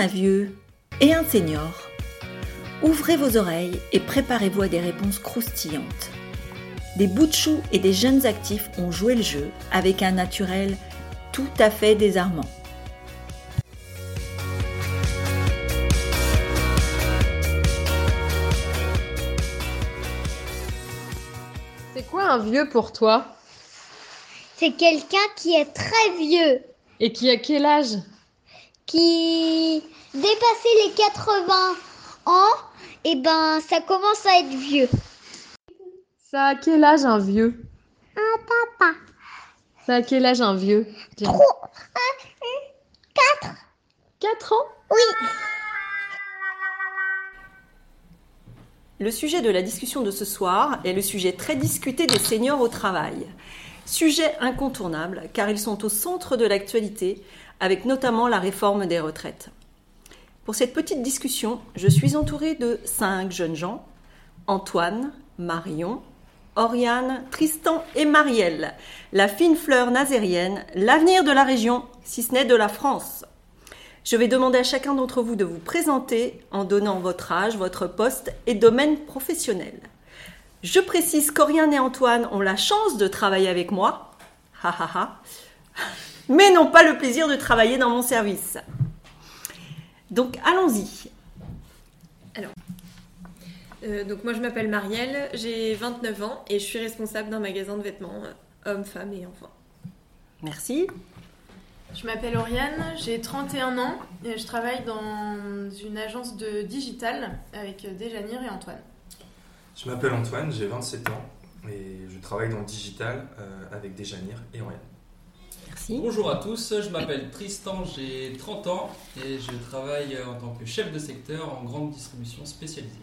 un vieux et un senior Ouvrez vos oreilles et préparez-vous à des réponses croustillantes. Des bouts de choux et des jeunes actifs ont joué le jeu avec un naturel tout à fait désarmant. C'est quoi un vieux pour toi? C'est quelqu'un qui est très vieux, Et qui a quel âge? Qui dépassait les 80 ans, et ben ça commence à être vieux. Ça a quel âge un vieux? Un papa. Ça a quel âge un vieux? Tiens. Trop. 4 ans? Oui. Le sujet de la discussion de ce soir est le sujet très discuté des seniors au travail. Sujet incontournable car ils sont au centre de l'actualité avec notamment la réforme des retraites. Pour cette petite discussion, je suis entourée de cinq jeunes gens Antoine, Marion, Oriane, Tristan et Marielle, la fine fleur nazérienne, l'avenir de la région, si ce n'est de la France. Je vais demander à chacun d'entre vous de vous présenter en donnant votre âge, votre poste et domaine professionnel. Je précise qu'Oriane et Antoine ont la chance de travailler avec moi, ha ha ha, mais n'ont pas le plaisir de travailler dans mon service. Donc allons-y. Euh, donc moi je m'appelle Marielle, j'ai 29 ans et je suis responsable d'un magasin de vêtements euh, hommes, femmes et enfants. Merci. Je m'appelle Oriane, j'ai 31 ans et je travaille dans une agence de digital avec Déjanir et Antoine. Je m'appelle Antoine, j'ai 27 ans et je travaille dans le digital euh, avec Déjanir et Oriane. Merci. Bonjour à tous, je m'appelle Tristan, j'ai 30 ans et je travaille en tant que chef de secteur en grande distribution spécialisée.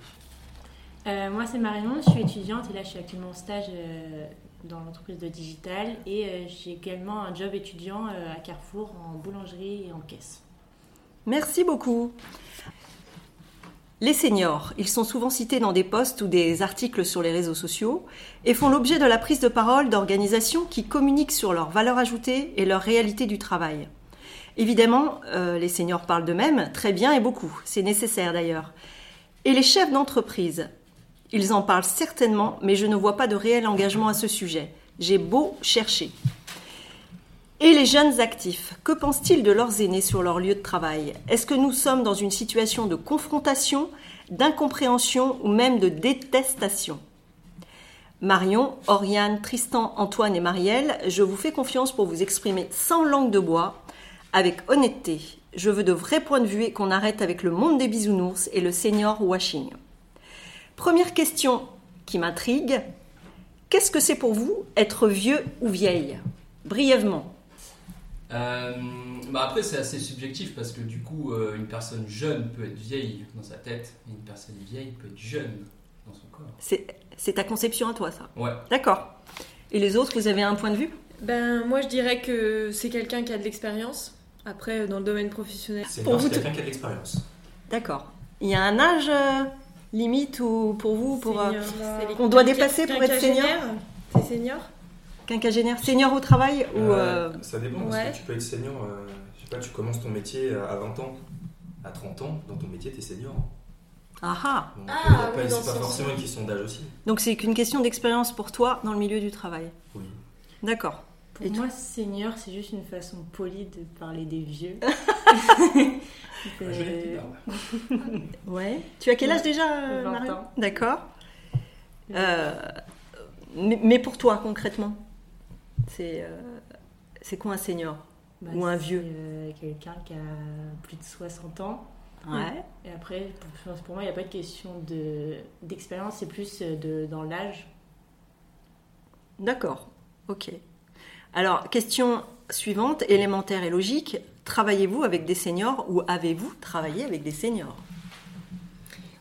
Euh, moi, c'est Marion, je suis étudiante et là, je suis actuellement en stage euh, dans l'entreprise de digital et euh, j'ai également un job étudiant euh, à Carrefour en boulangerie et en caisse. Merci beaucoup. Les seniors, ils sont souvent cités dans des posts ou des articles sur les réseaux sociaux et font l'objet de la prise de parole d'organisations qui communiquent sur leur valeur ajoutée et leur réalité du travail. Évidemment, euh, les seniors parlent d'eux-mêmes très bien et beaucoup, c'est nécessaire d'ailleurs. Et les chefs d'entreprise, ils en parlent certainement, mais je ne vois pas de réel engagement à ce sujet. J'ai beau chercher. Et les jeunes actifs, que pensent-ils de leurs aînés sur leur lieu de travail? Est-ce que nous sommes dans une situation de confrontation, d'incompréhension ou même de détestation? Marion, Oriane, Tristan, Antoine et Marielle, je vous fais confiance pour vous exprimer sans langue de bois, avec honnêteté. Je veux de vrais points de vue et qu'on arrête avec le monde des bisounours et le senior washing. Première question qui m'intrigue. Qu'est-ce que c'est pour vous être vieux ou vieille? Brièvement. Euh, bah après, c'est assez subjectif parce que du coup, euh, une personne jeune peut être vieille dans sa tête et une personne vieille peut être jeune dans son corps. C'est ta conception à toi, ça? Ouais. D'accord. Et les autres, vous avez un point de vue? Ben moi je dirais que c'est quelqu'un qui a de l'expérience. Après dans le domaine professionnel. C'est quelqu'un qui a de l'expérience. D'accord. Il y a un âge euh, limite ou pour vous, pour euh, Senior, qu'on doit dépasser pour être quinquagénaires C'est senior? Quinquagénaire, senior au travail ou Euh, euh, ça dépend parce ouais. que tu peux être senior, euh, je sais pas, tu commences ton métier à 20 ans, à 30 ans, dans ton métier tu es senior. ah ah. Donc, Ah, euh, oui, c'est ce pas forcément une question d'âge aussi. Donc c'est qu'une question d'expérience pour toi dans le milieu du travail. Oui. D'accord. Pour Et moi, senior, c'est juste une façon polie de parler des vieux. Barbe. Ouais. Tu as quel âge déjà, euh, 20 Marion ans. D'accord. Euh, mais, mais pour toi, concrètement, c'est euh, c'est quoi un senior Bah, Ou un vieux. euh, Quelqu'un qui a plus de 60 ans. Ouais. Et après, pour, pour moi, il n'y a pas de question de- d'expérience, c'est plus euh, de, dans l'âge. D'accord. Ok. Alors, question suivante, élémentaire et logique. Travaillez-vous avec des seniors ou avez-vous travaillé avec des seniors?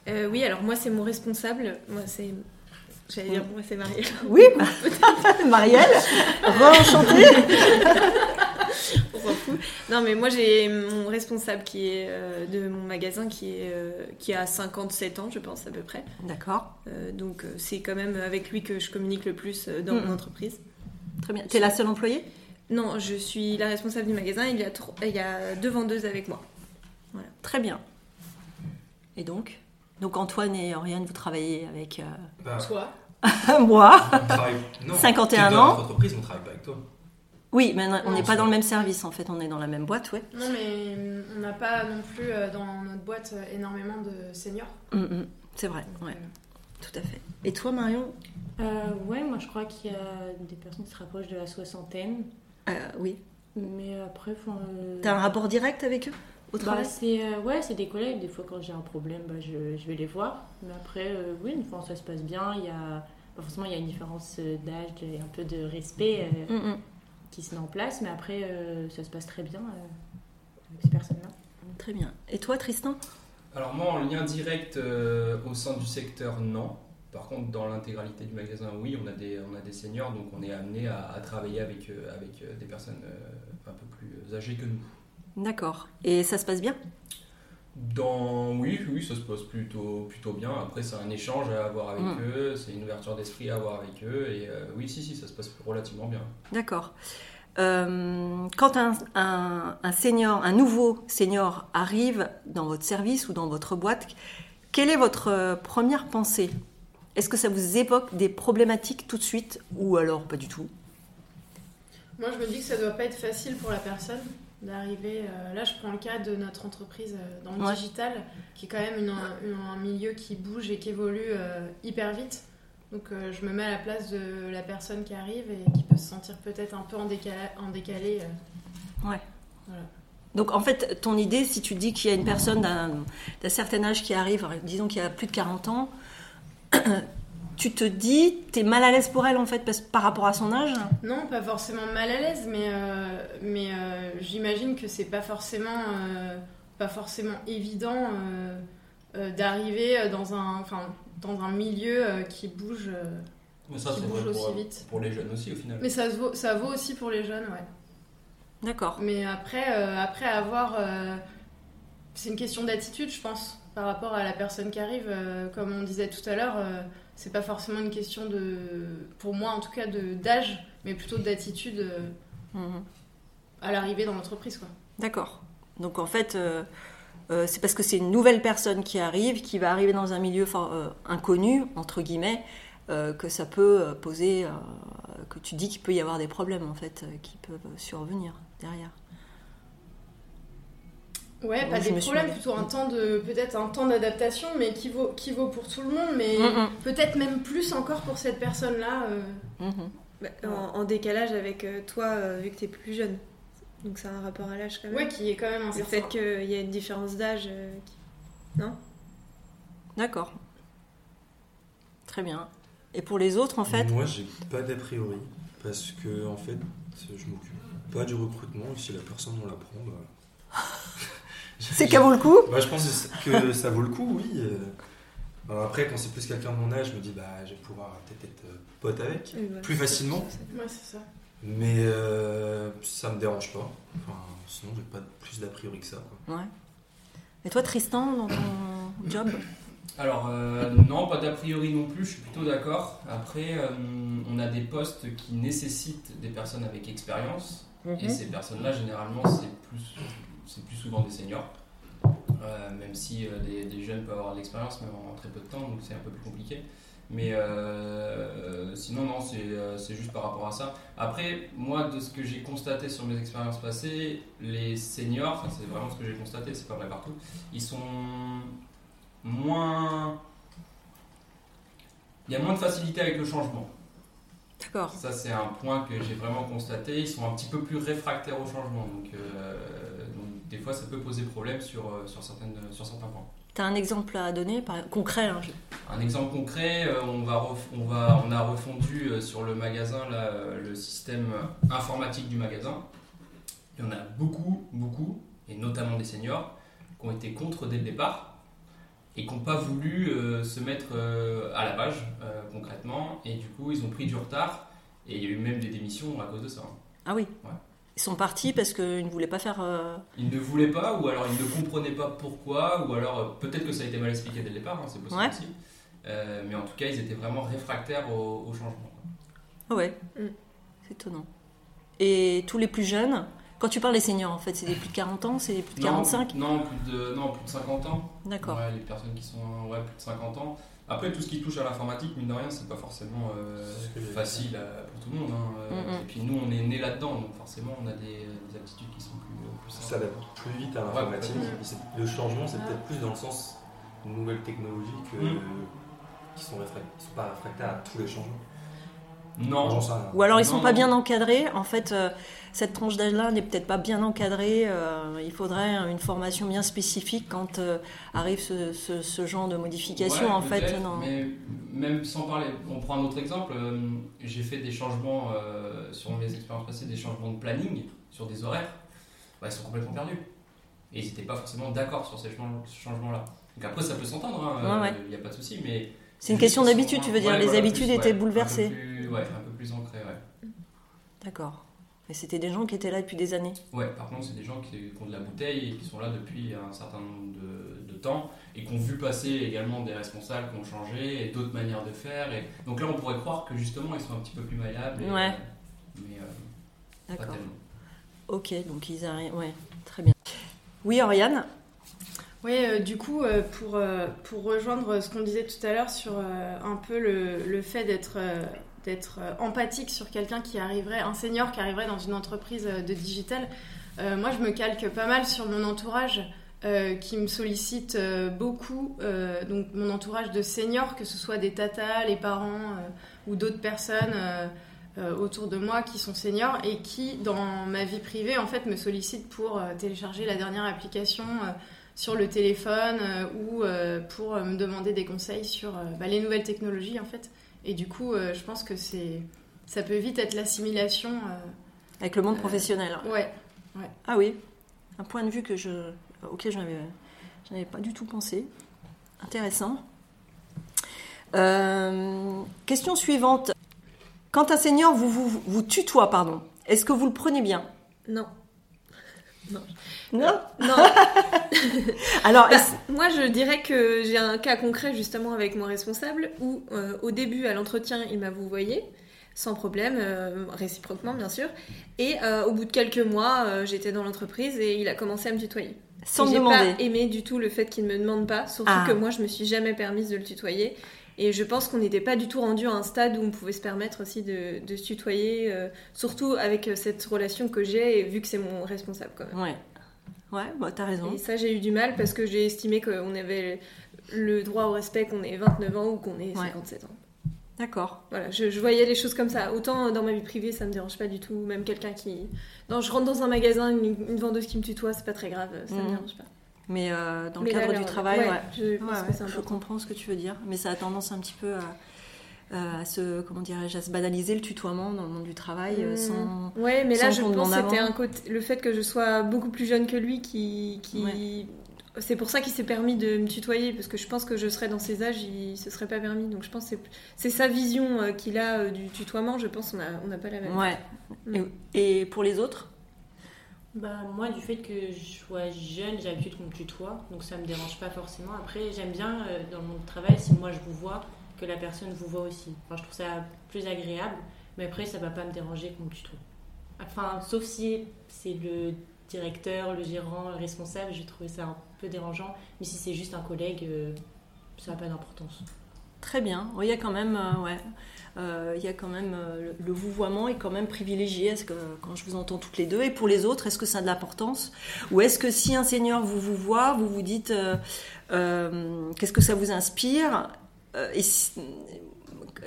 Euh, oui alors moi c'est mon responsable. Moi c'est j'allais dire moi c'est Marielle. Oui, Marielle, re-enchantée. On s'en fout. Non, mais moi j'ai mon responsable qui est euh, de mon magasin qui est euh, qui a 57 ans, je pense à peu près. D'accord, Euh, donc c'est quand même avec lui que je communique le plus dans mon entreprise. très bien. T'es la seule employée? Non, je suis la responsable du magasin. Il y a il y a deux vendeuses avec moi. Très bien. Et donc? Donc Antoine et Oriane, vous travaillez avec euh, Bah, Toi moi. on travaille... non, 51 t'es dans ans. notre entreprise, on travaille pas avec toi. Oui, mais on n'est pas dans le même service en fait, on est dans la même boîte, ouais. Non, mais on n'a pas non plus euh, dans notre boîte euh, énormément de seniors. Mm, mm. C'est vrai, Donc, ouais, euh, tout à fait. Et toi Marion? Euh, ouais, moi je crois qu'il y a des personnes qui se rapprochent de la soixantaine. Euh, Oui. Mais après, faut, euh, T'as un rapport direct avec eux? Au bah, travail c'est euh, ouais, c'est des collègues. Des fois, quand j'ai un problème, bah, je, je vais les voir. Mais après, euh, oui, une fois ça se passe bien, il y a bah, forcément il y a une différence euh, d'âge et un peu de respect euh, Mm, mm. qui se met en place. Mais après, euh, ça se passe très bien euh, avec ces personnes-là. Très bien. Et toi Tristan? Alors moi, en lien direct euh, au sein du secteur, non. Par contre, dans l'intégralité du magasin, oui, on a des, on a des seniors, donc on est amené à, à travailler avec, euh, avec des personnes euh, un peu plus âgées que nous. D'accord. Et ça se passe bien? Dans, oui, oui, ça se passe plutôt, plutôt bien. Après, c'est un échange à avoir avec Mm. eux, c'est une ouverture d'esprit à avoir avec eux, et euh, oui, si, si, ça se passe relativement bien. D'accord. Euh, quand un, un- un senior, un nouveau senior arrive dans votre service ou dans votre boîte, quelle est votre euh, première pensée? Est-ce que ça vous évoque des problématiques tout de suite ou alors pas du tout? Moi, je me dis que ça doit pas être facile pour la personne d'arriver. euh, là, je prends le cas de notre entreprise euh, dans le Ouais. digital, qui est quand même une- une- un milieu qui bouge et qui évolue euh, hyper vite. Donc, je me mets à la place de la personne qui arrive et qui peut se sentir peut-être un peu en décalé. En décalé euh. Donc en fait, ton idée, si tu dis qu'il y a une personne d'un certain âge qui arrive, disons qu'il y a plus de 40 ans, tu te dis, tu es mal à l'aise pour elle en fait parce, par rapport à son âge Non, pas forcément mal à l'aise, mais, euh, mais euh, j'imagine que c'est pas forcément, euh, pas forcément évident euh, euh, d'arriver dans un, enfin, dans un milieu euh, qui bouge. euh. Mais ça, Qui c'est bouge vrai pour, aussi vite. pour les jeunes aussi, au final. Mais ça, se vaut, ça vaut aussi pour les jeunes, ouais. D'accord. Mais après, euh, après avoir. euh, c'est une question d'attitude, je pense, par rapport à la personne qui arrive. euh, comme on disait tout à l'heure, euh, c'est pas forcément une question de. Pour moi, en tout cas, de- d'âge, mais plutôt d'attitude euh, Mhm. à l'arrivée dans l'entreprise, quoi. D'accord. Donc en fait, euh, euh, c'est parce que c'est une nouvelle personne qui arrive, qui va arriver dans un milieu for- inconnu, entre guillemets, que ça peut poser, que tu dis qu'il peut y avoir des problèmes en fait, qui peuvent survenir derrière. Ouais, pas des problèmes, plutôt un temps de peut-être un temps d'adaptation, mais qui vaut qui vaut pour tout le monde, mais Mhm. peut-être même plus encore pour cette personne-là. euh. Mhm. Bah, en, en décalage avec euh, toi, euh, vu que t'es plus jeune. Donc ça a un rapport à l'âge quand même. Ouais, qui est quand même un Le fait qu'il y a une différence d'âge. euh, qui- D'accord. Très bien. Et pour les autres, en fait, Moi, j'ai pas d'a priori parce que en fait, je m'occupe pas du recrutement et si la personne on la prend, bah... c'est qu'à vaut le coup Bah, je pense que ça vaut le coup, oui. Alors après, quand c'est plus quelqu'un de mon âge, je me dis bah je vais pouvoir peut-être être euh, pote avec voilà. plus facilement. Ouais, c'est ça. Mais euh, ça me dérange pas. Enfin, sinon, j'ai pas plus d'a priori que ça. quoi. Ouais. Et toi, Tristan, dans ton job Alors, euh, non, pas d'a priori non plus, je suis plutôt d'accord. Après, euh, on a des postes qui nécessitent des personnes avec expérience. Et ces personnes-là, généralement, c'est plus, c'est plus souvent des seniors. Euh, même si euh, des, des jeunes peuvent avoir de l'expérience, mais en très peu de temps, donc c'est un peu plus compliqué. Mais euh, sinon, non, c'est c'est juste par rapport à ça. Après, moi, de ce que j'ai constaté sur mes expériences passées, les seniors, c'est vraiment ce que j'ai constaté, c'est pas vrai partout, ils sont moins. Il y a moins de facilité avec le changement. D'accord. Ça, c'est un point que j'ai vraiment constaté. Ils sont un petit peu plus réfractaires au changement. Donc, euh, donc des fois, ça peut poser problème sur, euh, sur, certaines, sur certains points. T'as un exemple à donner, par... concret hein, Un exemple concret, euh, on, va ref- on, va, on a refondu euh, sur le magasin là, euh, le système informatique du magasin. Il y en a beaucoup, beaucoup, et notamment des seniors, qui ont été contre dès le départ et qui n'ont pas voulu euh, se mettre euh, à la page euh, concrètement. Et du coup, ils ont pris du retard et il y a eu même des démissions à cause de ça. Ah oui. Ouais. Ils sont partis parce qu'ils ne voulaient pas faire. euh, Ils ne voulaient pas, ou alors ils ne comprenaient pas pourquoi, ou alors euh, peut-être que ça a été mal expliqué dès le départ, hein, c'est possible Ouais. aussi. Euh, mais en tout cas, ils étaient vraiment réfractaires au, au changement. Ah ouais. Mm. C'est étonnant. Et tous les plus jeunes, Quand tu parles des seniors, en fait, c'est des plus de 40 ans, c'est des plus de Non, 45 non, plus de, non, plus de 50 ans. D'accord. Ouais, les personnes qui sont ouais, plus de 50 ans. Après, tout ce qui touche à l'informatique, mine de rien, c'est pas forcément euh, facile euh, pour tout le monde. hein. Euh, Mm, mm. Et puis nous, on est né là-dedans, donc forcément, on a des, des aptitudes qui sont plus, plus Ça s'adapte plus vite à l'informatique. Le changement, c'est peut-être plus dans le sens de nouvelles technologies que, Mm. qui sont, qui sont pas réfractaires à tous les changements. Non, J'en sais rien. Ou alors ils Non, sont pas non. bien encadrés. En fait, euh, cette tranche d'âge-là n'est peut-être pas bien encadrée. euh, il faudrait une formation bien spécifique quand euh, arrive ce, ce- ce genre de modification. Ouais, en fait, non. Mais même sans parler, on prend un autre exemple. J'ai fait des changements euh, sur mes expériences passées, des changements de planning sur des horaires. Bah, ils sont complètement perdus. Et ils n'étaient pas forcément d'accord sur ces change- changements-là. Donc après, ça peut s'entendre, il Ouais, ouais. n'y a pas de souci, mais. C'est une question d'habitude, tu veux dire. ouais, les voilà, habitudes plus, étaient ouais, bouleversées. Un peu plus, ouais, un peu plus ancrées, ouais. D'accord. Et c'était des gens qui étaient là depuis des années. Ouais, par contre, c'est des gens qui, qui ont de la bouteille et qui sont là depuis un certain nombre de, de temps et qui ont vu passer également des responsables qui ont changé et d'autres manières de faire. Et... Donc là, on pourrait croire que justement, ils sont un petit peu plus malléables. et, Ouais. euh, mais euh, pas D'accord. tellement. Ok, donc ils arrivent. Ouais, très bien. Oui, Oriane? Oui, euh, du coup, euh, pour, euh, pour rejoindre ce qu'on disait tout à l'heure sur un peu le, le fait d'être d'être empathique sur quelqu'un qui arriverait, un senior qui arriverait dans une entreprise de digital, moi je me calque pas mal sur mon entourage qui me sollicite beaucoup, donc mon entourage de seniors, que ce soit des tatas, les parents ou d'autres personnes. autour de moi qui sont seniors et qui, dans ma vie privée, en fait, me sollicitent pour télécharger la dernière application sur le téléphone euh, ou euh, pour euh, me demander des conseils sur euh, bah, les nouvelles technologies, en fait. Et du coup, euh, je pense que c'est ça peut vite être l'assimilation. euh, Avec le monde Euh, professionnel. ouais. Ah oui, un point de vue que je, auquel je n'avais, je n'avais pas du tout pensé. Intéressant. Euh, question suivante. Quand un senior vous, vous, vous tutoie, pardon, est-ce que vous le prenez bien? Non. Non Non. Alors, Bah, moi, je dirais que j'ai un cas concret justement avec mon responsable où, euh, au début, à l'entretien, il m'a vouvoyé, sans problème, euh, réciproquement bien sûr. Et euh, au bout de quelques mois, euh, j'étais dans l'entreprise et il a commencé à me tutoyer. sans j'ai pas aimé du tout le fait qu'il me demande pas, surtout Ah. que moi, je me suis jamais permise de le tutoyer. Et je pense qu'on n'était pas du tout rendu à un stade où on pouvait se permettre aussi de, de se tutoyer, euh, surtout avec euh, cette relation que j'ai, et vu que c'est mon responsable quand même. Ouais. Ouais, bah, t'as raison. Et ça, j'ai eu du mal parce que j'ai estimé qu'on avait le droit au respect qu'on ait 29 ans ou qu'on ait Ouais. 57 ans. D'accord. Voilà, je, je voyais les choses comme ça. Autant dans ma vie privée, ça me dérange pas du tout. Même quelqu'un qui. Non, je rentre dans un magasin, une, une vendeuse qui me tutoie, c'est pas très grave, ça me Mhm. dérange pas. Mais euh, dans le Mais cadre là, du travail, Ouais, ouais. Je pense Ouais, que ouais, c'est je important. comprends ce que tu veux dire, mais ça a tendance un petit peu à, à se, comment dirais-je, à se banaliser le tutoiement dans le monde du travail euh, Mhm. sans. Ouais, mais là, je pense que c'était un côté, le fait que je sois beaucoup plus jeune que lui qui. qui... C'est pour ça qu'il s'est permis de me tutoyer, parce que je pense que je serais dans ses âges, il se serait pas permis. Donc je pense que c'est- sa vision euh, qu'il a euh, du tutoiement, je pense qu'on n'a on pas la même. Ouais. Mm. Et, et pour les autres? Bah, moi, du fait que je sois jeune, j'ai l'habitude qu'on me tutoie, donc ça me dérange pas forcément. Après, j'aime bien euh, dans le monde du travail, si moi je vous vois, que la personne vous voit aussi. Je trouve ça plus agréable, mais après, ça va pas me déranger qu'on me tutoie. Enfin, sauf si c'est le directeur, le gérant, le responsable, je trouvais ça un peu dérangeant. Mais si c'est juste un collègue, euh, ça n'a pas d'importance. Très bien. Il y a quand même, euh, ouais, il y a quand même euh, le, vouvoiement est quand même privilégié. Est-ce que quand je vous entends toutes les deux et pour les autres, est-ce que ça a de l'importance? Ou est-ce que si un seigneur vous vous voit, vous vous dites euh, euh, qu'est-ce que ça vous inspire? Euh, et si-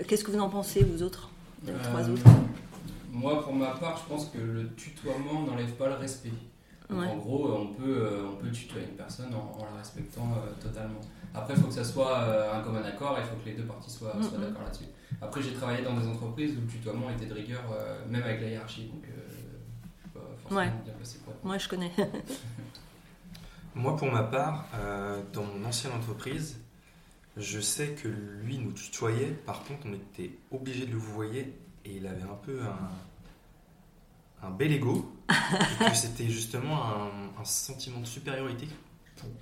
qu'est-ce que vous en pensez vous autres? Les trois Euh, autres Moi, pour ma part, je pense que le tutoiement n'enlève pas le respect. Donc, Ouais. En gros, on peut, euh, on peut tutoyer une personne en, en la respectant euh, totalement. Après, il faut que ça soit euh, un commun accord et il faut que les deux parties soient, soient d'accord là-dessus. Après, j'ai travaillé dans des entreprises où le tutoiement était de rigueur, euh, même avec la hiérarchie. Donc, euh, Ouais. pour Moi, je connais. Moi, pour ma part, euh, dans mon ancienne entreprise, je sais que lui nous tutoyait. Par contre, on était obligé de le vouvoyer et il avait un peu un, un bel ego. et que c'était justement un, un sentiment de supériorité.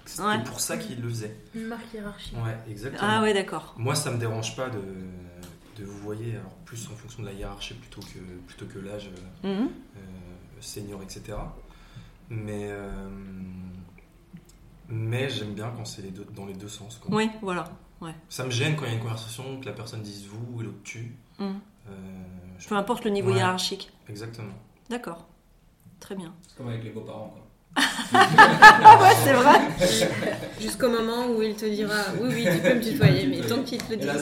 C'était Ouais. pour ça qu'il le faisait. Une marque hiérarchique. Ouais, exactement. Ah ouais, d'accord. Moi, ça me dérange pas de, de vous voyez, alors plus en fonction de la hiérarchie plutôt que, plutôt que l'âge euh, Mhm. euh, senior, etc. Mais, euh, mais j'aime bien quand c'est les deux- dans les deux sens. quoi. Oui, voilà. Ça me gêne quand il y a une conversation, que la personne dise vous et l'autre tu. Mhm. Euh, je- Peu importe le niveau Ouais. hiérarchique. Exactement. D'accord. Très bien. C'est comme avec les beaux-parents, quoi. Ah ouais, c'est vrai. Jusqu'au moment où il te dira oui, oui, tu peux me tutoyer, mais tant qu'il te le dit pas.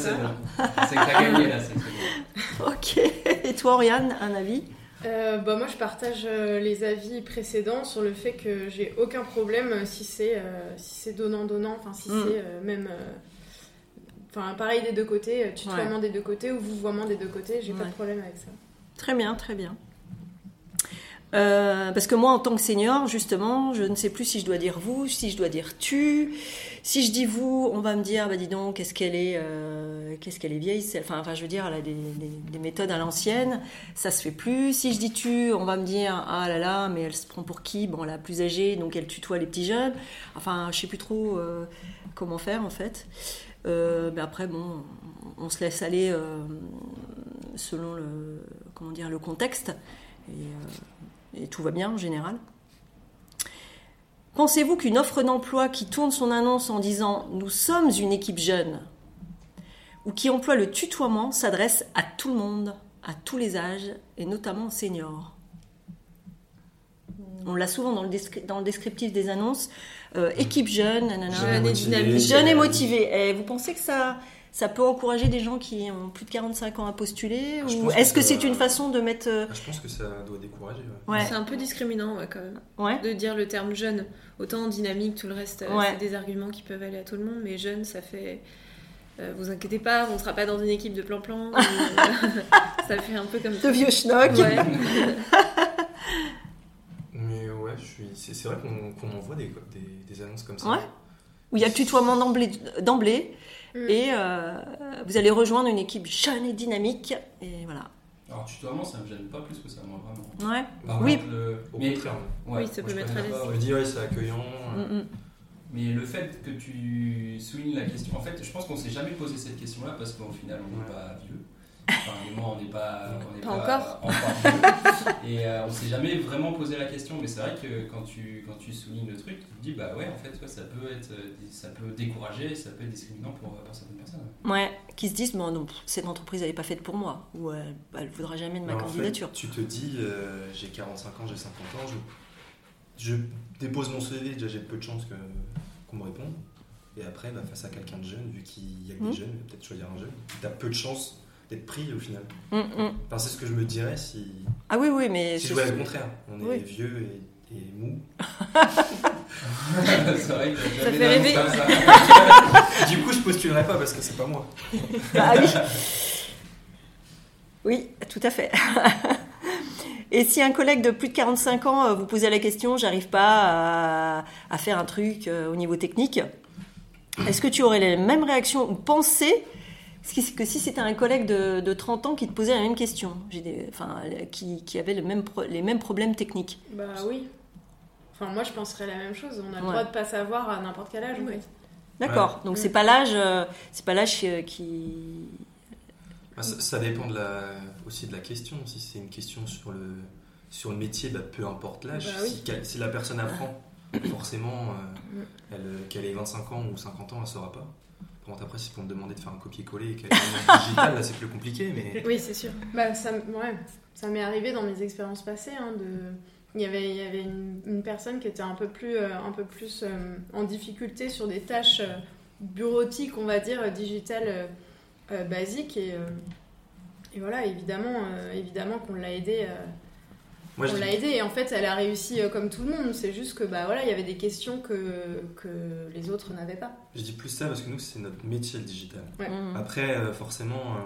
C'est que t'as gagné, là, c'est. Ok. Et toi, Oriane, un avis? Euh, bah, moi, je partage euh, les avis précédents sur le fait que j'ai aucun problème euh, si c'est euh, si c'est donnant-donnant, enfin si Mm. c'est euh, même. euh, Enfin, pareil des deux côtés, tutoiement des deux côtés ou vouvoiement des deux côtés, j'ai pas Ouais. de problème avec ça. Très bien, très bien. Euh, parce que moi, en tant que senior, justement, je ne sais plus si je dois dire vous, si je dois dire tu. Si je dis vous, on va me dire, bah dis donc, qu'est-ce qu'elle est, euh, qu'est-ce qu'elle est vieille. Enfin, enfin, je veux dire, elle a des, des- des méthodes à l'ancienne. Ça se fait plus. Si je dis tu, on va me dire, ah là là, mais elle se prend pour qui? Bon, la plus âgée, donc elle tutoie les petits jeunes. Enfin, je sais plus trop euh, comment faire en fait. Mais après, bon, on se laisse aller selon le, comment dire, le contexte. Et tout va bien en général. Pensez-vous qu'une offre d'emploi qui tourne son annonce en disant Nous sommes une équipe jeune ou qui emploie le tutoiement s'adresse à tout le monde, à tous les âges et notamment aux seniors? On l'a souvent dans le, descri- dans le descriptif des annonces euh, équipe jeune, nanana, Jeune et motivé, dynamique. jeune et motivé. Et vous pensez que ça, ça peut encourager des gens qui ont plus de 45 ans à postuler Je Ou que est-ce que c'est une façon de mettre. euh, Ah, Je pense que ça doit décourager. ouais. Ouais, C'est un peu discriminant ouais, quand même ouais. de dire le terme jeune. Autant dynamique, tout le reste, euh, Ouais. c'est des arguments qui peuvent aller à tout le monde, mais jeune, ça fait. euh, vous inquiétez pas, on sera pas dans une équipe de plan-plan. euh, ça fait un peu comme De vieux schnock. Ouais. Mais ouais, je suis... c'est vrai qu'on envoie des, des, des annonces comme ça. Ouais. Où il y a le tutoiement d'emblée, Mm. et euh, vous allez rejoindre une équipe jeune et dynamique. Et voilà. Alors, tutoiement, ça me gêne pas plus que ça, moi, vraiment. Ouais. Par Oui. contre, le... Au mais, contraire. ouais, Oui, ça peut je mettre à l'aise. Je me dis, ouais, c'est accueillement. euh, Mm, mm. Mais le fait que tu soulignes la question, en fait, je pense qu'on s'est jamais posé cette question-là parce qu'au final, on n'est Ouais. pas vieux. Enfin, et moi, on n'est pas, on n'est Pas encore. Et euh, on s'est jamais vraiment posé la question. Mais c'est vrai que quand tu, quand tu soulignes le truc, tu te dis, bah ouais, en fait, ouais, ça peut être, euh, ça peut décourager, ça peut être discriminant pour, pour certaines personnes. Ouais. Qui se disent, bon, non, cette entreprise, elle n'est pas faite pour moi. Ou euh, elle ne voudra jamais de ma Mais en candidature. fait, tu te dis, euh, j'ai 45 ans, j'ai 50 ans, je, je dépose mon CV, déjà j'ai peu de chances qu'on me réponde. Et après, bah, face à quelqu'un de jeune, vu qu'il y a que des jeunes, il va peut-être choisir un jeune. Tu as peu de chances d'être pris au final. Mm, mm. Enfin, c'est ce que je me dirais si, Ah oui, oui, mais. si je le contraire. On est Oui. vieux et, et mou. c'est vrai que Ça fait rêver. ça. du coup, je postulerai pas parce que c'est pas moi. Ah oui. Oui, tout à fait. Et si un collègue de plus de 45 ans euh, vous posait la question, j'arrive pas à, à faire un truc euh, au niveau technique, est-ce que tu aurais les mêmes réactions ou penser que si c'était un collègue de, de 30 ans qui te posait la même question, des- enfin, qui, qui avait le même pro- les mêmes problèmes techniques Bah oui. Enfin, moi, je penserais la même chose. On a le droit de pas savoir à n'importe quel âge, Oui. D'accord. Donc c'est pas l'âge, euh, c'est pas l'âge euh, qui. Bah, ça, ça dépend de la, aussi de la question. Si c'est une question sur le, sur le métier, bah, peu importe l'âge. Bah oui. si, la personne apprend, forcément, euh, elle, qu'elle ait 25 ans ou 50 ans, elle ne saura pas. Par contre, après, si pour me demander de faire un copier-coller et qu'elle une digital, là, c'est plus compliqué. Mais Oui, c'est sûr. Bah, ça, ouais, ça m'est arrivé dans mes expériences passées. hein, de... Il y avait, il y avait une, une personne qui était un peu plus, euh, un peu plus euh, en difficulté sur des tâches euh, bureautiques, on va dire, digitales euh, euh, basiques. Et, euh, et voilà, évidemment, euh, évidemment qu'on l'a aidée. Moi, je on l'a aidée et en fait, elle a réussi euh, comme tout le monde. C'est juste que bah voilà, il y avait des questions que, que les autres n'avaient pas. je dis plus ça parce que nous, c'est notre métier, le digital. Ouais. Mhm. Après, euh, forcément, euh,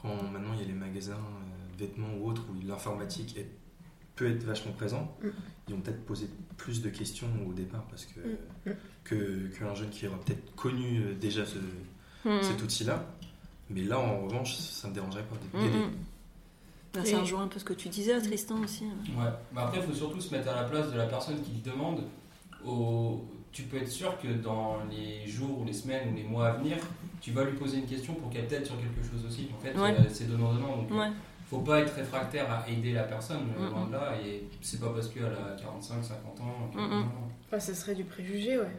quand maintenant il y a les magasins, euh, vêtements ou autres, où l'informatique est- peut être vachement présent, Mm. ils vont peut-être poser plus de questions au départ parce que Mm. Mm. que- qu'un jeune qui aura peut-être connu déjà ce, cet outil-là. Mais là, en revanche, ça me dérangerait pas Mhm. Ben, Ça rejoint un peu ce que tu disais, Tristan aussi. hein. Ouais. Mais après, il faut surtout se mettre à la place de la personne qui le demande. Au... tu peux être sûr que dans les jours ou les semaines ou les mois à venir, tu vas lui poser une question pour qu'elle t'aide sur quelque chose aussi. En fait, Ouais. euh, c'est donnant-donnant. Donc, Ouais. faut pas être réfractaire à aider la personne, euh, Mm, loin de là. Et c'est pas parce qu'elle a 45, 50 ans. Mm, mm. Enfin, ça serait du préjugé, ouais.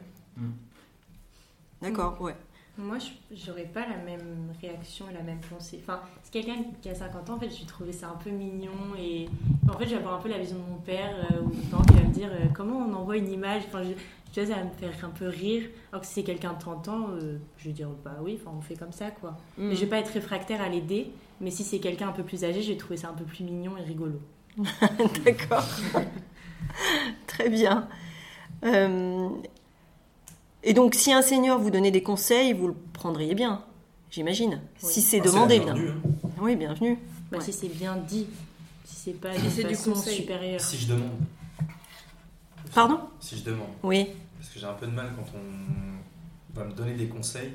D'accord, ouais. Moi, j'aurais pas la même réaction et la même pensée. Enfin, c'est quelqu'un qui a 50 ans, en fait, je trouvais ça un peu mignon. Et en fait, je vais avoir un peu la vision de mon père, euh, ou mon père qui va me dire euh, comment on envoie une image? Enfin, je, tu vois, ça va me faire un peu rire. Alors que si c'est quelqu'un de 30 ans, euh, je vais dire bah oui, enfin, on fait comme ça, quoi. Mm. Mais je vais pas être réfractaire à l'aider. Mais si c'est quelqu'un un peu plus âgé, je vais trouver ça un peu plus mignon et rigolo. D'accord. Très bien. Et donc, si un seigneur vous donnait des conseils, vous le prendriez bien, j'imagine. Oui. Si c'est Ah, demandé, hein. Oui, bienvenue. Bah, Ouais. Si c'est bien dit, si c'est pas Si du conseil. supérieure. Si je demande. Pardon? Si je demande. Oui. Parce que j'ai un peu de mal quand on va me donner des conseils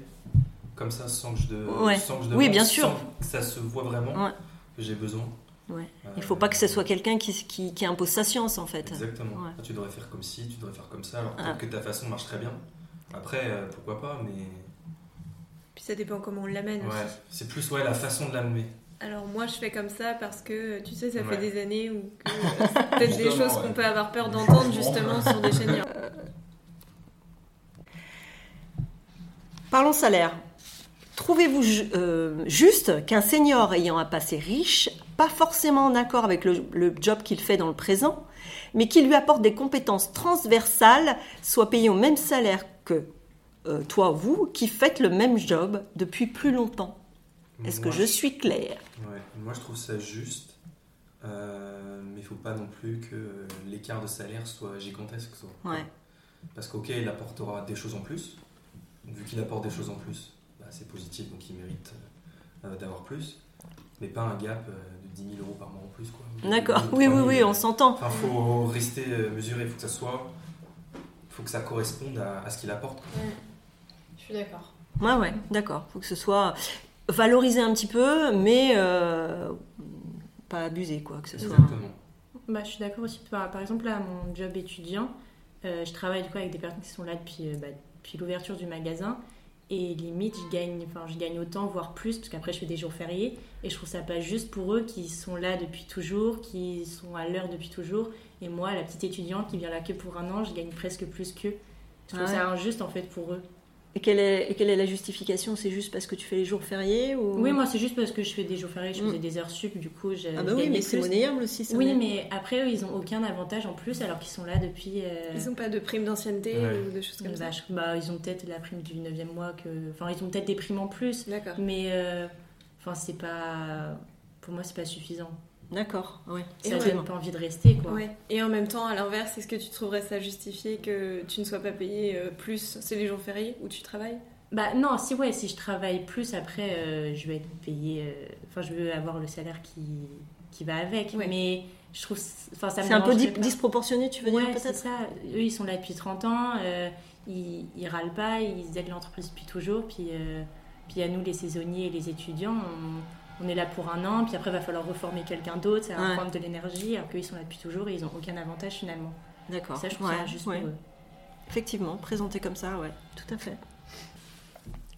comme ça sans que je, de... Ouais. sans que je Oui, demande, bien sûr. sans que ça se voit vraiment Ouais. que j'ai besoin. Ouais. Euh, Il faut pas que ce soit quelqu'un qui, qui, qui impose sa science, en fait. Exactement. Ouais. Ah, Tu devrais faire comme ci, tu devrais faire comme ça. Alors Ah. que ta façon marche très bien. Après, euh, pourquoi pas, mais Puis ça dépend comment on l'amène ouais, aussi. c'est plus ouais, la façon de l'amener. Alors moi je fais comme ça parce que tu sais ça fait des années où que, euh, c'est peut-être des choses ouais. qu'on peut avoir peur d'entendre justement sur des chaînes. Parlons salaire. Trouvez-vous ju- euh, juste qu'un senior ayant un passé riche, pas forcément en accord avec le, le job qu'il fait dans le présent, mais qui lui apporte des compétences transversales, soit payé au même salaire que euh, toi ou vous, qui faites le même job depuis plus longtemps Est-ce que je suis claire Ouais, moi je trouve ça juste, euh, mais il faut pas non plus que l'écart de salaire soit gigantesque. Soit. Ouais. Parce qu'ok, il apportera des choses en plus. Donc, vu qu'il apporte des choses en plus, bah, c'est positif, donc il mérite euh, d'avoir plus. Mais pas un gap de 10 000 euros par mois en plus. D'accord. 2 000, Oui, oui, 3 000. oui, on s'entend. Enfin, faut rester mesuré, il faut que ça soit. Faut que ça corresponde à, à ce qu'il apporte. quoi. Je suis d'accord. Ouais, ouais, d'accord. faut que ce soit valorisé un petit peu, mais euh, pas abusé, quoi. Que ce soit. Exactement. Bah, je suis d'accord aussi. Par, par exemple, là, mon job étudiant, euh, je travaille du coup avec des personnes qui sont là depuis, euh, bah, depuis l'ouverture du magasin. Et limite, je gagne, enfin, je gagne autant, voire plus, parce qu'après, je fais des jours fériés. Et je trouve ça pas juste pour eux qui sont là depuis toujours, qui sont à l'heure depuis toujours. Et moi, la petite étudiante qui vient là que pour un an, je gagne presque plus qu'eux. Je trouve Ah ouais. ça injuste en fait pour eux. Et quelle est, et quelle est la justification? C'est juste parce que tu fais les jours fériés ou... Oui, moi, c'est juste parce que je fais des jours fériés, je Mm. faisais des heures sup, du coup, j'ai Ah bah oui, mais c'est monnayable aussi, ça. Oui, mais après, eux, ils ont aucun avantage en plus alors qu'ils sont là depuis. euh, Ils ont pas de prime d'ancienneté Ouais. ou de choses comme bah, ça. je- bah, ils ont peut-être la prime du 9e mois, que... enfin, ils ont peut-être des primes en plus, D'accord. mais euh, enfin, c'est pas. Pour moi, c'est pas suffisant. D'accord, ouais. Ça donne ouais. pas envie de rester, quoi. Ouais. Et en même temps, à l'inverse, est-ce que tu trouverais ça justifié que tu ne sois pas payé euh, plus C'est les jours fériés où tu travailles Bah, non, si, ouais, si je travaille plus, après, euh, je vais être payée. euh, Enfin, je veux avoir le salaire qui, qui va avec, Ouais. mais je trouve. Enfin, ça C'est un peu dérangerait di- pas. disproportionné, tu veux Ouais, dire, c'est peut-être ça. Eux, ils sont là depuis 30 ans, euh, ils, ils râlent pas, ils aident l'entreprise depuis toujours. Puis, euh, puis à nous, les saisonniers et les étudiants, on, on est là pour un an, puis après, il va falloir reformer quelqu'un d'autre, ça va Ouais. prendre de l'énergie, alors qu'eux, ils sont là depuis toujours et ils n'ont aucun avantage finalement. D'accord. Ça, je trouve ouais, ça injuste ouais. pour eux. Effectivement, présenté comme ça, ouais, tout à fait.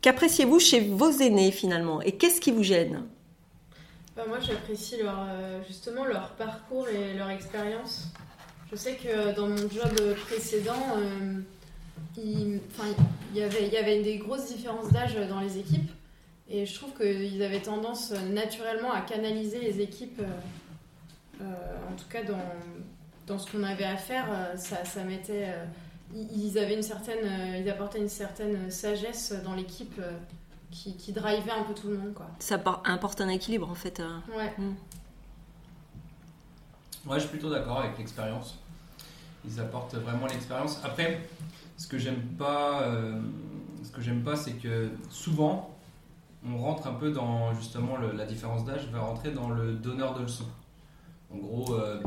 Qu'appréciez-vous chez vos aînés finalement Et qu'est-ce qui vous gêne? Bah, moi, j'apprécie leur, euh, justement leur parcours et leur expérience. Je sais que dans mon job précédent, euh, il, y avait, il y avait des grosses différences d'âge dans les équipes. Et je trouve qu'ils avaient tendance euh, naturellement à canaliser les équipes, euh, euh, en tout cas dans, dans ce qu'on avait à faire. ça, ça mettait, euh, ils avaient une certaine, ils apportaient une certaine sagesse dans l'équipe euh, qui, qui drivait un peu tout le monde. Quoi. Ça apporte un équilibre en fait. euh. Ouais. Ouais, je suis plutôt d'accord avec l'expérience. Ils apportent vraiment l'expérience. Après, ce que j'aime pas, euh, ce que j'aime pas, c'est que souvent, on rentre un peu dans justement le- la différence d'âge, va rentrer dans le donneur de leçons. En gros, euh,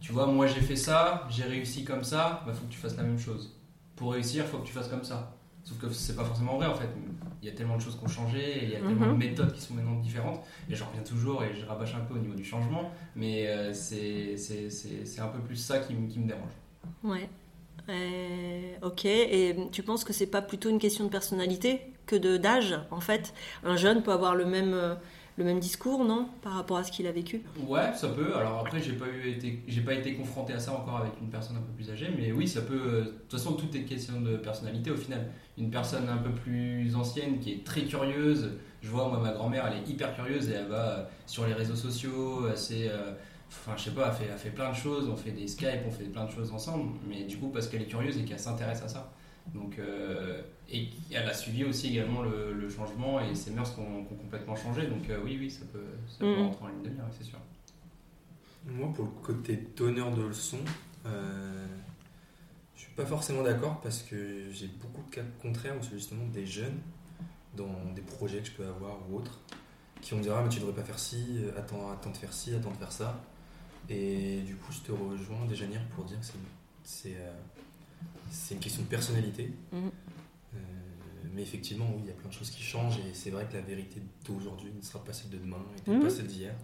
tu vois, moi j'ai fait ça, j'ai réussi comme ça, bah faut que tu fasses la même chose. Pour réussir, faut que tu fasses comme ça. Sauf que c'est pas forcément vrai en fait. Il y a tellement de choses qui ont changé, et il y a tellement Mhm. de méthodes qui sont maintenant différentes. Et j'en reviens toujours et je rabâche un peu au niveau du changement, mais euh, c'est un peu plus ça qui, me- qui me dérange. Ouais. Euh, ok, et tu penses que c'est pas plutôt une question de personnalité? Que d'âge en fait Un jeune peut avoir le même, euh, le même discours, non Par rapport à ce qu'il a vécu? Ouais, ça peut. Alors après, j'ai pas eu été, j'ai pas été confronté à ça encore avec une personne un peu plus âgée, mais oui, ça peut. euh, De toute façon, tout est question de personnalité au final. Une personne un peu plus ancienne qui est très curieuse. Je vois, moi, ma grand-mère, elle est hyper curieuse et elle va euh, sur les réseaux sociaux, assez. Enfin, je sais pas, elle fait, elle fait plein de choses, on fait des Skype, on fait plein de choses ensemble, mais du coup, parce qu'elle est curieuse et qu'elle s'intéresse à ça. Donc, euh, et elle a suivi aussi également le, le changement et ses mœurs qui ont, qui ont complètement changé. Donc, euh, oui, oui, ça peut, ça peut Mhm. rentrer en ligne de mire, c'est sûr. Moi, pour le côté donneur de leçons, euh, je suis pas forcément d'accord parce que j'ai beaucoup de cas contraires où c'est justement des jeunes dans des projets que je peux avoir ou autres qui vont me dire ah mais tu devrais pas faire ci, euh, attends, attends de faire ci, attends de faire ça. Et du coup, je te rejoins déjà pour dire que c'est c'est une question de personnalité. Mhm. Euh, mais effectivement, oui, il y a plein de choses qui changent et c'est vrai que la vérité d'aujourd'hui ne sera pas celle de demain et peut-être Mhm. pas celle d'hier.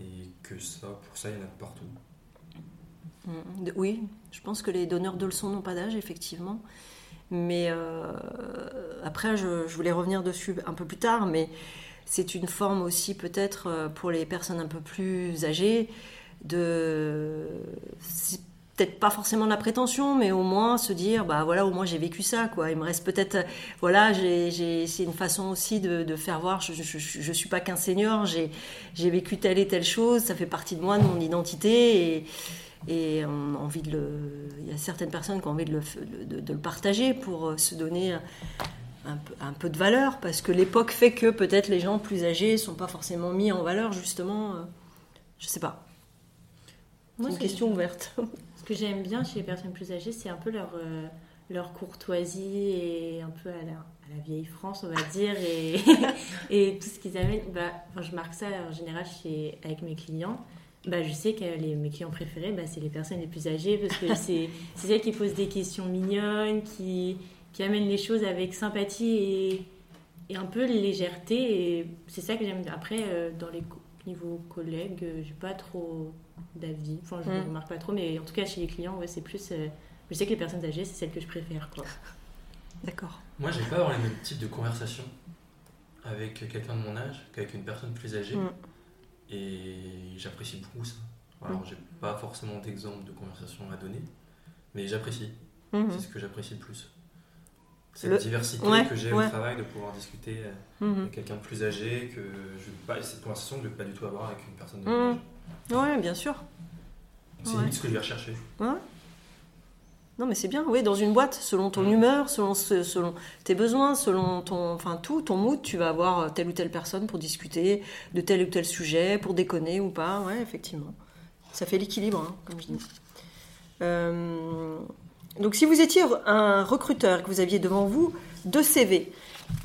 Et que ça, pour ça, il y en a partout. De- Oui, je pense que les donneurs de leçons n'ont pas d'âge, effectivement. Mais euh, après, je, je voulais revenir dessus un peu plus tard, mais c'est une forme aussi peut-être euh, pour les personnes un peu plus âgées de... Peut-être pas forcément de la prétention, mais au moins se dire, bah voilà, au moins j'ai vécu ça, quoi. Il me reste peut-être, voilà, j'ai, c'est une façon aussi de, faire voir, je, je, je, suis pas qu'un seigneur, j'ai, j'ai vécu telle et telle chose, ça fait partie de moi, de mon identité, et, on a envie de le. Il y a certaines personnes qui ont envie de le, partager pour euh, se donner un, un peu, un peu de valeur, parce que l'époque fait que peut-être les gens plus âgés sont pas forcément mis en valeur, justement. euh, Je sais pas. C'est Moi, une question ouverte. Ce que j'aime bien chez les personnes plus âgées, c'est un peu leur, euh, leur courtoisie et un peu à la, à la vieille France, on va dire, et, et tout ce qu'ils amènent. Bah, enfin, je marque ça en général chez, avec mes clients. Bah, je sais que les, mes clients préférés, bah, c'est les personnes les plus âgées parce que c'est c'est celles qui posent des questions mignonnes, qui, qui amènent les choses avec sympathie et, et un peu légèreté. Et c'est ça que j'aime. Après, euh, dans les niveau collègues, euh, j'ai pas trop d'avis. Enfin, je ne Mm. remarque pas trop, mais en tout cas, chez les clients, ouais, c'est plus. euh, je sais que les personnes âgées, c'est celles que je préfère. Quoi. D'accord. Moi, j'ai pas avoir les mêmes types de conversations avec quelqu'un de mon âge qu'avec une personne plus âgée. Mm. Et j'apprécie beaucoup ça. Alors, j'ai pas forcément d'exemple de conversation à donner, mais j'apprécie. Mhm. C'est ce que j'apprécie le plus. Cette Le- diversité Ouais, que j'ai ouais. au travail de pouvoir discuter euh, Mhm. avec quelqu'un de plus âgé, que je vais pas, cette conversation que je vais pas du tout avoir avec une personne de mon âge. Ouais, bien sûr. C'est Ouais. ce que je vais rechercher. Non, mais c'est bien, oui, dans une boîte, selon ton humeur, selon, ce- selon tes besoins, selon ton, enfin tout, ton mood, tu vas avoir telle ou telle personne pour discuter de tel ou tel sujet, pour déconner ou pas, ouais, effectivement. Ça fait l'équilibre, hein, comme je dis. Euh, donc, si vous étiez un recruteur et que vous aviez devant vous deux CV,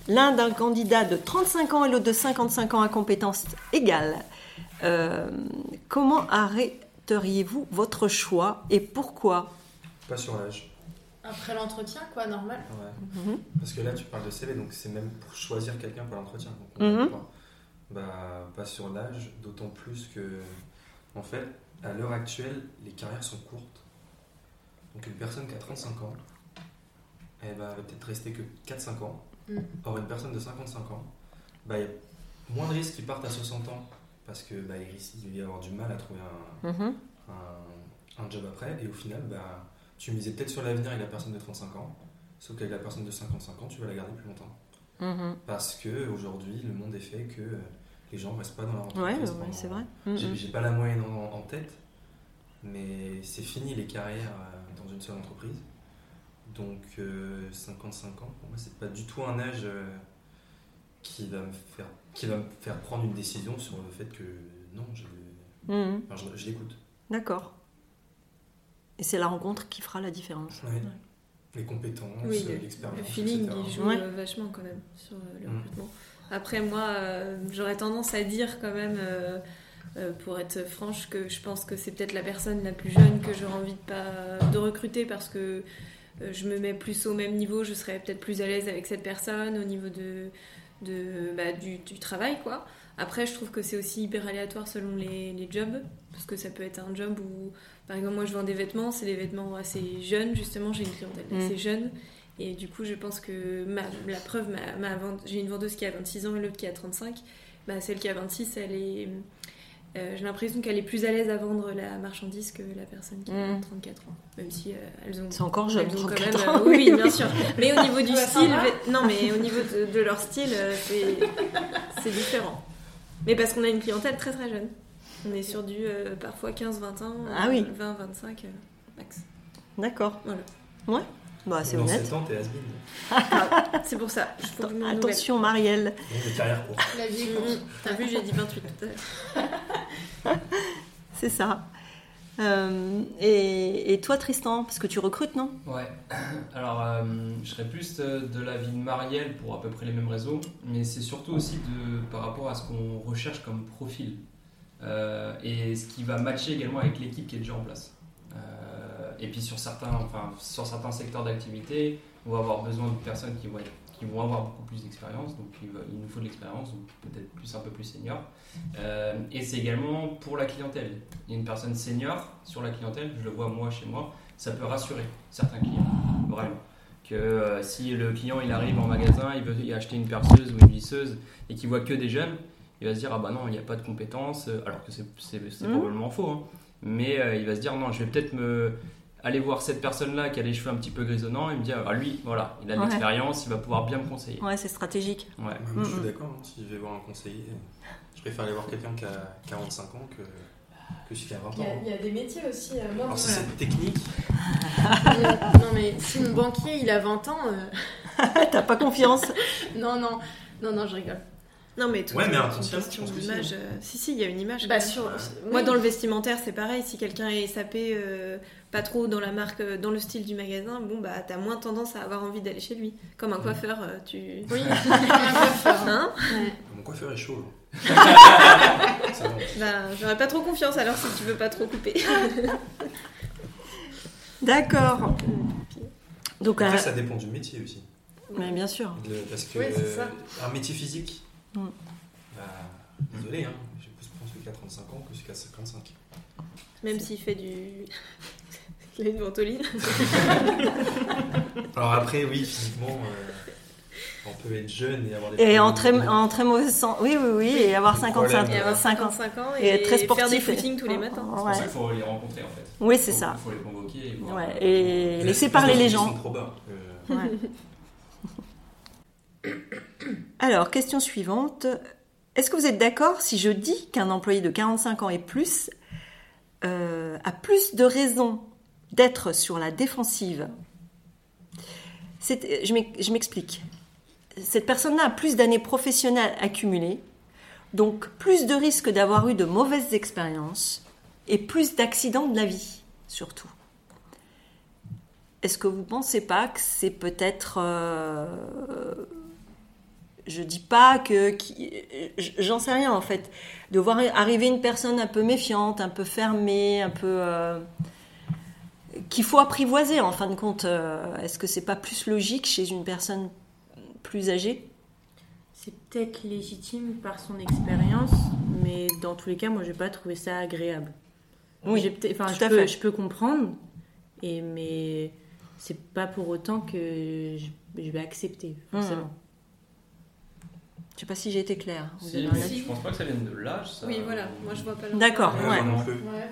l'un d'un candidat de 35 ans et l'autre de 55 ans à compétences égales, euh, comment arrêteriez-vous votre choix et pourquoi? Pas sur l'âge. Après l'entretien, quoi, normal. Ouais. Mhm. Parce que là, tu parles de CV, donc c'est même pour choisir quelqu'un pour l'entretien. Mhm. Bah, pas sur l'âge, d'autant plus que, en fait, à l'heure actuelle, les carrières sont courtes. Donc une personne qui a 35 ans, elle va peut-être rester que 4-5 ans. Mhm. Or, une personne de 55 ans, bah, il y a moins de risques qu'ils partent à 60 ans parce que bah, il risque d'y avoir du mal à trouver un, Mhm. un, un job après. Et au final, bah, tu misais peut-être sur l'avenir avec la personne de 35 ans, sauf qu'avec la personne de 55 ans, tu vas la garder plus longtemps. Mhm. Parce que aujourd'hui, le monde est fait que euh, les gens ne restent pas dans leur entreprise. Ouais, c'est vrai. J'ai Mhm. j'ai pas la moyenne en, en tête, mais c'est fini les carrières euh, dans une seule entreprise. Donc euh, 55 ans, pour moi, c'est pas du tout un âge euh, qui va me faire qui va me faire prendre une décision sur le fait que non, je, Mhm. enfin, je, je l'écoute. D'accord. Et c'est la rencontre qui fera la différence. Ouais. Les compétences, Oui, euh, le- l'expérience, Le feeling, etc. il joue Ouais. euh, vachement quand même sur euh, le Mm. recrutement. Après, moi, euh, j'aurais tendance à dire quand même, euh, euh, pour être franche, que je pense que c'est peut-être la personne la plus jeune que j'aurais envie de, pas, de recruter parce que euh, je me mets plus au même niveau, je serais peut-être plus à l'aise avec cette personne au niveau de, de, bah, du, du travail, quoi. Après, je trouve que c'est aussi hyper aléatoire selon les, les jobs, parce que ça peut être un job où, par exemple, moi je vends des vêtements, c'est des vêtements assez jeunes, justement, j'ai une clientèle Mm. assez jeune. Et du coup, je pense que ma, la preuve, ma, ma vente- j'ai une vendeuse qui a 26 ans et l'autre qui a 35. Bah, celle qui a 26, elle est, j'ai l'impression qu'elle est plus à l'aise à vendre la marchandise que la personne qui a Mm. 34 ans. Même si euh, elles ont C'est encore jeune, elles ont quand 34 même, ans. euh, oui, oui, bien sûr. Mais au niveau du style, non, mais au niveau de, de leur style, euh, c'est c'est différent. Mais parce qu'on a une clientèle très très jeune. On est sur du euh, parfois 15-20 ans, Ah oui. 20-25 euh, max. D'accord. Voilà. Ouais. Bah, c'est Dans honnête. 7 ans, t'es has-been. C'est pour ça. Je. Attention, Marielle. Donc. La vie est courte. mm. T'as vu, j'ai dit 28 tout à l'heure. C'est ça. Euh, et, et toi, Tristan, parce que tu recrutes, non? Ouais, alors euh, je serais plus de, de l'avis de Marielle pour à peu près les mêmes raisons, mais c'est surtout aussi de, par rapport à ce qu'on recherche comme profil Euh, et ce qui va matcher également avec l'équipe qui est déjà en place. Et puis sur certains, enfin, sur certains secteurs d'activité, on va avoir besoin de personnes qui vont, être- qui vont avoir beaucoup plus d'expérience, donc il, va- il nous faut de l'expérience, donc peut-être plus un peu plus senior. Euh, et c'est également pour la clientèle. Il y a une personne senior sur la clientèle, je le vois moi chez moi, ça peut rassurer certains clients, vraiment. Que euh, si le client il arrive en magasin, il veut y acheter une perceuse ou une visseuse et qu'il voit que des jeunes, il va se dire ah bah non il n'y a pas de compétences, euh, alors que c'est Mhm. probablement faux. hein. Mais euh, il va se dire non je vais peut-être me aller voir cette personne là qui a les cheveux un petit peu grisonnants et me dire ah lui voilà il a de Ouais. l'expérience, il va pouvoir bien me conseiller. Ouais, c'est stratégique. Ouais. Moi, je suis Mhm. d'accord, hein, si je vais voir un conseiller, je préfère aller voir quelqu'un qui a 45 ans que, que celui qui a 20 Il y, ans. a, il y a des métiers aussi. euh, moi, Alors, si voilà. c'est technique, non, mais si mon banquier il a 20 ans. euh, T'as pas confiance Non, non, non, non, je rigole. Non, mais tout Ouais, mais d'image. si. euh, Si, si, il y a une image. Bah, sur- Moi, oui. dans le vestimentaire, c'est pareil. Si quelqu'un est sapé euh, pas trop dans la marque, euh, dans le style du magasin, bon, bah, t'as moins tendance à avoir envie d'aller chez lui. Comme un coiffeur, euh, tu. Oui, un coiffeur. Hein mon coiffeur est chaud. Bah, j'aurais pas trop confiance alors si tu veux pas trop couper. D'accord. Donc, Après, euh, ça dépend du métier aussi. mais bien sûr. Le- parce que Oui, c'est ça. euh, un métier physique, Mm. bah, désolé, hein, j'ai plus qui a 35 ans que celui qui a 55. Même s'il fait du. Il a une ventoline. Alors après, oui, physiquement, euh, on peut être jeune et avoir des Et en très, en très mauvais sens. Oui, oui, oui. Et avoir 55, Problème. Et avoir 50 55 ans Et et, être très faire des sportif. footings tous les matins. C'est pour Ouais. ça qu'il faut les rencontrer en fait. Oui, c'est ça. Il faut les convoquer. Et voir, Ouais. Et Mais laisser parler les gens. sont trop bas. Euh, Ouais. Alors, question suivante. Est-ce que vous êtes d'accord si je dis qu'un employé de 45 ans et plus euh, a plus de raisons d'être sur la défensive Je m'ex- je m'explique. Cette personne-là a plus d'années professionnelles accumulées, donc plus de risques d'avoir eu de mauvaises expériences et plus d'accidents de la vie, surtout. Est-ce que vous pensez pas que c'est peut-être euh, je dis pas que j'en sais rien en fait de voir arriver une personne un peu méfiante, un peu fermée, un peu euh, qu'il faut apprivoiser en fin de compte. euh, Est-ce que c'est pas plus logique chez une personne plus âgée? C'est peut-être légitime par son expérience, mais dans tous les cas, moi, j'ai pas trouvé ça agréable. Oui, J'ai peut-être- enfin, tout je à peux, fait. je peux comprendre, et mais c'est pas pour autant que je, je vais accepter forcément. Je sais pas si j'ai été claire. Si, je pense pas que ça vienne de l'âge. ça. Oui, voilà. Moi, je vois pas. D'accord, ouais, ouais.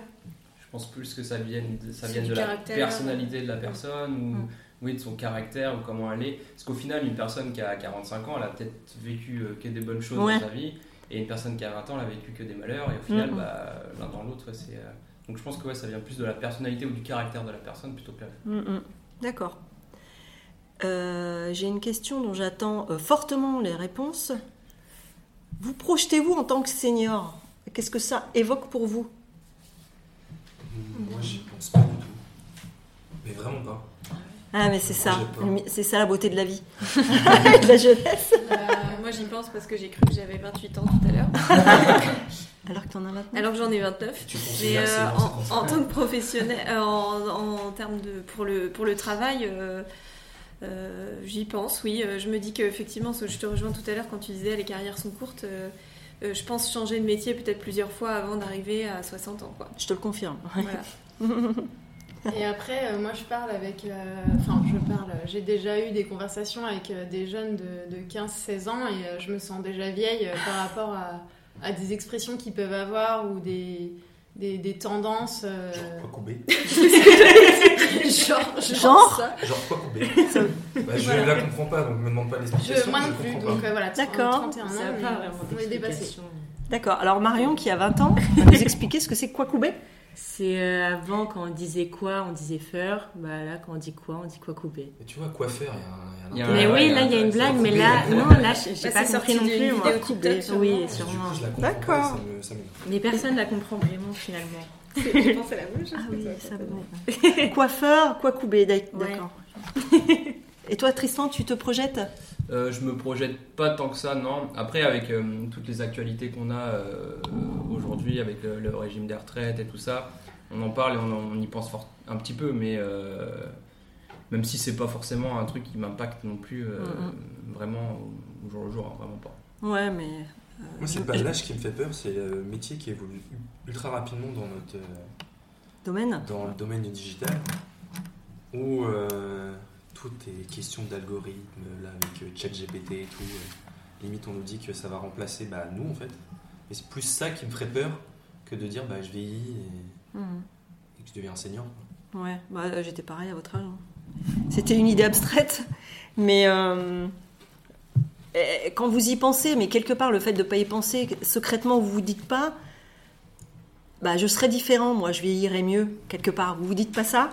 Pense plus que ça vienne de, ça C'est vienne du de la personnalité de la personne ou oui, de son caractère ou comment elle est. Parce qu'au final, une personne qui a 45 ans, elle a peut-être vécu euh, que des bonnes choses Ouais. dans sa vie. Et une personne qui a 20 ans, elle a vécu que des malheurs. Et au final, bah, l'un dans l'autre, c'est. euh, Donc je pense que ouais, ça vient plus de la personnalité ou du caractère de la personne plutôt que. Mm, mm. D'accord. Euh, J'ai une question dont j'attends euh, fortement les réponses. Vous projetez-vous en tant que senior? Qu'est-ce que ça évoque pour vous? Moi, j'y pense pas du tout. Mais vraiment pas. Ah, mais c'est ça, c'est ça la beauté de la vie, de la jeunesse. Euh, moi, j'y pense parce que j'ai cru que j'avais 28 ans tout à l'heure. Alors que t'en as maintenant. Alors que j'en ai 29. Tu Mais euh, en, tant que professionnel, euh, en, en termes de pour le pour le travail, euh, euh, j'y pense. Oui, Euh, je me dis qu'effectivement, ce que je te rejoins tout à l'heure quand tu disais les carrières sont courtes. Euh, je pense, changer de métier peut-être plusieurs fois avant d'arriver à 60 ans. Quoi. Je te le confirme. Voilà. Et après, euh, moi, je parle avec. euh, Enfin, je parle. J'ai déjà eu des conversations avec euh, des jeunes de, de 15-16 ans et euh, je me sens déjà vieille euh, par rapport à, à des expressions qu'ils peuvent avoir ou des, des, des tendances. euh, Genre quoi couper genre, Genre ça. Genre quoi couper bah, Je Voilà. la comprends pas, donc me demande pas l'explication. moi non plus, donc euh, voilà, D'accord. 31 ans, on est dépassé. D'accord. Alors Marion, qui a 20 ans, va nous expliquer ce que c'est quoi couper C'est euh, avant, quand on disait quoi, on disait faire. Bah là, quand on dit quoi, on dit quoi couper. Mais tu vois, coiffeur, il y a un. Il y a un Mais oui, là, il y a une blague, mais couper, là, non, là, j'ai Bah, pas compris sorti non plus. moi. sûrement. Oui, sûrement. D'accord. Mais personne la comprend vraiment finalement. Je pense à la chose. Ah oui, ça va. Coiffeur, quoi couper, d'accord. Et toi, Tristan, tu te projettes? Euh, je me projette pas tant que ça, non. Après, avec euh, toutes les actualités qu'on a euh, aujourd'hui, avec le, le régime des retraites et tout ça, on en parle et on, en- on y pense fort, un petit peu, mais euh, même si c'est pas forcément un truc qui m'impacte non plus euh, vraiment au, jour le jour, hein, vraiment pas. Ouais, mais. Moi, c'est pas l'âge qui me fait peur, c'est le métier qui évolue ultra rapidement dans notre. euh, Domaine dans le domaine du digital, où euh, tout est question d'algorithme, là avec euh, ChatGPT et tout. euh, limite, on nous dit que ça va remplacer bah, nous en fait. Et c'est plus ça qui me ferait peur que de dire bah, je vieillis et, et que je deviens enseignant. Ouais, bah, j'étais pareil à votre âge. hein. C'était une idée abstraite, mais euh, eh, quand vous y pensez, mais quelque part, le fait de ne pas y penser, secrètement, vous vous dites pas, bah, je serais différent, moi, je vieillirais mieux, quelque part. Vous vous dites pas ça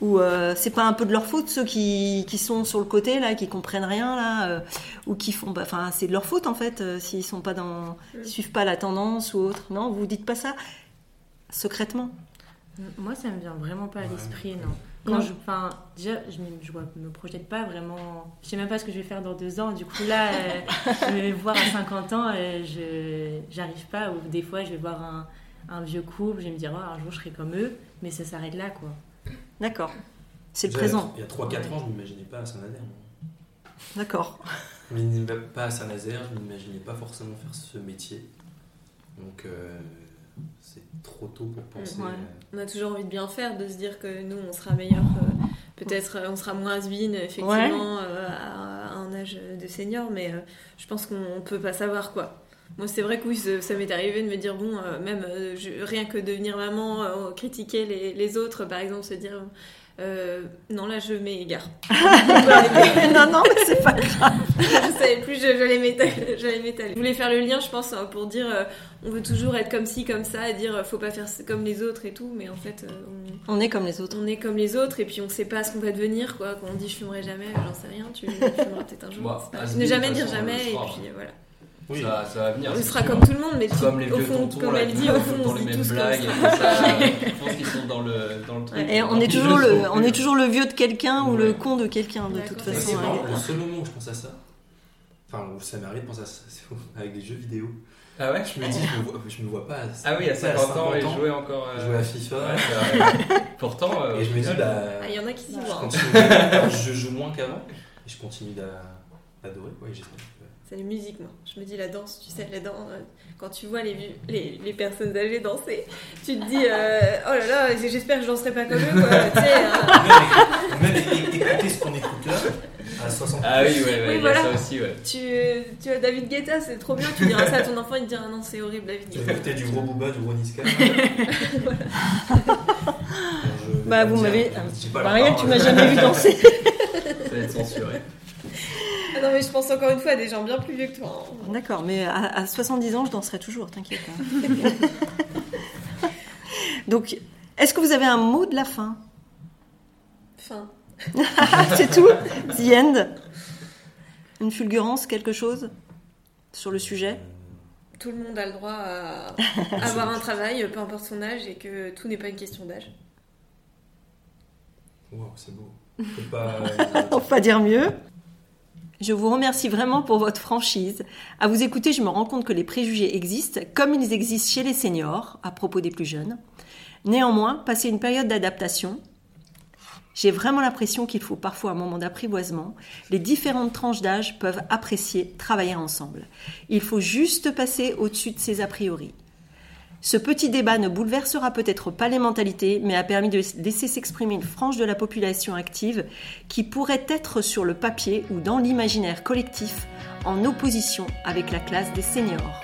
Ou euh, c'est pas un peu de leur faute, ceux qui, qui sont sur le côté, là, qui comprennent rien, là, euh, ou qui font. bah, Enfin, c'est de leur faute, en fait, euh, s'ils sont pas dans. ils suivent pas la tendance ou autre. Non, vous dites pas ça secrètement Moi, ça me vient vraiment pas à Ouais. l'esprit, non. Quand Non. je, enfin, déjà, je me, je me projette pas vraiment. Je sais même pas ce que je vais faire dans deux ans. Du coup, là, euh, je vais voir à 50 ans, euh, je j'arrive pas. Ou des fois, je vais voir un, un vieux couple, je vais me dire, oh, un jour, je serai comme eux. Mais ça s'arrête là, quoi. D'accord. C'est le présent. Il y a 3-4 ans, je m'imaginais pas à Saint-Nazaire. moi. D'accord. Je m'imaginais pas à Saint-Nazaire, je m'imaginais pas forcément faire ce métier. Donc euh, c'est trop tôt pour penser. Ouais. On a toujours envie de bien faire, de se dire que nous, on sera meilleur. euh, Peut-être on sera moins has effectivement, euh, à, à un âge de senior, mais euh, je pense qu'on peut pas savoir quoi. Moi, c'est vrai que oui, ça m'est arrivé de me dire, bon, euh, même euh, je- rien que devenir maman, euh, critiquer les, les autres, par exemple, se dire, euh, non, là, je m'égare. non, non, mais c'est pas grave. je savais plus, je- j'allais m'étaler. j'allais m'étaler. Je voulais faire le lien, je pense, euh, pour dire euh, on veut toujours être comme ci, comme ça, et dire faut pas faire comme les autres et tout, mais en fait, euh, On est comme les autres. on, on est comme les autres et puis on sait pas ce qu'on va devenir, quoi. Quand on dit je fumerai jamais, j'en sais rien, tu fumeras peut-être un jour. Bah, pas- ne jamais dire jamais, on et puis euh, voilà. Oui. Ça, ça va venir. On sera sûr. comme tout le monde, mais tu- Comme les au vieux fond, tontons, comme là, elle dit, au fond, tout le temps on les mêmes blagues et ça. tout ça. Je pense qu'ils sont dans le, dans le truc. Et on est toujours le on est toujours le vieux de quelqu'un ou le con de quelqu'un de toute façon. c'est hein. vraiment le seul moment où je pense à ça. Enfin, où ça m'arrive de penser à ça, c'est avec des jeux vidéo. Ah ouais Je me dis, je me vois, je me vois pas. Ah oui, à 50 ans, et jouer encore. euh, jouer à FIFA. Ouais. Pourtant. euh, Et je me dis, bah. Ah, il y en a qui s'y voient. hein. je joue moins qu'avant. Et je continue d'a- d'adorer. quoi, j'espère C'est la musique, moi. Je me dis la danse, tu sais, la danse. Quand tu vois les, les, les personnes âgées danser, tu te dis euh, oh là là, j'espère que je danserai pas comme eux, quoi. tu sais, hein. Même écouter ce qu'on écoute là, à 60 Ah oui, ouais, ouais, Oui, il y a voilà. ça aussi, ouais. tu, tu as David Guetta, c'est trop bien. Tu diras ça à ton enfant, il te dira non, c'est horrible, David Tu Guetta. veux écouter du gros Booba, du gros Niska Bah, vous m'avez- Bah, Maria, tu m'as jamais vu danser. Ça va être censuré. Non, mais je pense encore une fois à des gens bien plus vieux que toi. hein. D'accord, mais à, à 70 ans, je danserai toujours, t'inquiète. hein. Donc, est-ce que vous avez un mot de la fin? Enfin, C'est tout? The end? Une fulgurance, quelque chose sur le sujet? Tout le monde a le droit à avoir un travail, peu importe son âge, et que tout n'est pas une question d'âge. Wow, c'est beau. Pas. On peut pas dire mieux. Je vous remercie vraiment pour votre franchise. À vous écouter, je me rends compte que les préjugés existent, comme ils existent chez les seniors, à propos des plus jeunes. Néanmoins, passer une période d'adaptation, J'ai vraiment l'impression qu'il faut parfois un moment d'apprivoisement. Les différentes tranches d'âge peuvent apprécier travailler ensemble. Il faut juste passer au-dessus de ces a priori. Ce petit débat ne bouleversera peut-être pas les mentalités, mais a permis de laisser s'exprimer une frange de la population active qui pourrait être sur le papier ou dans l'imaginaire collectif en opposition avec la classe des seniors.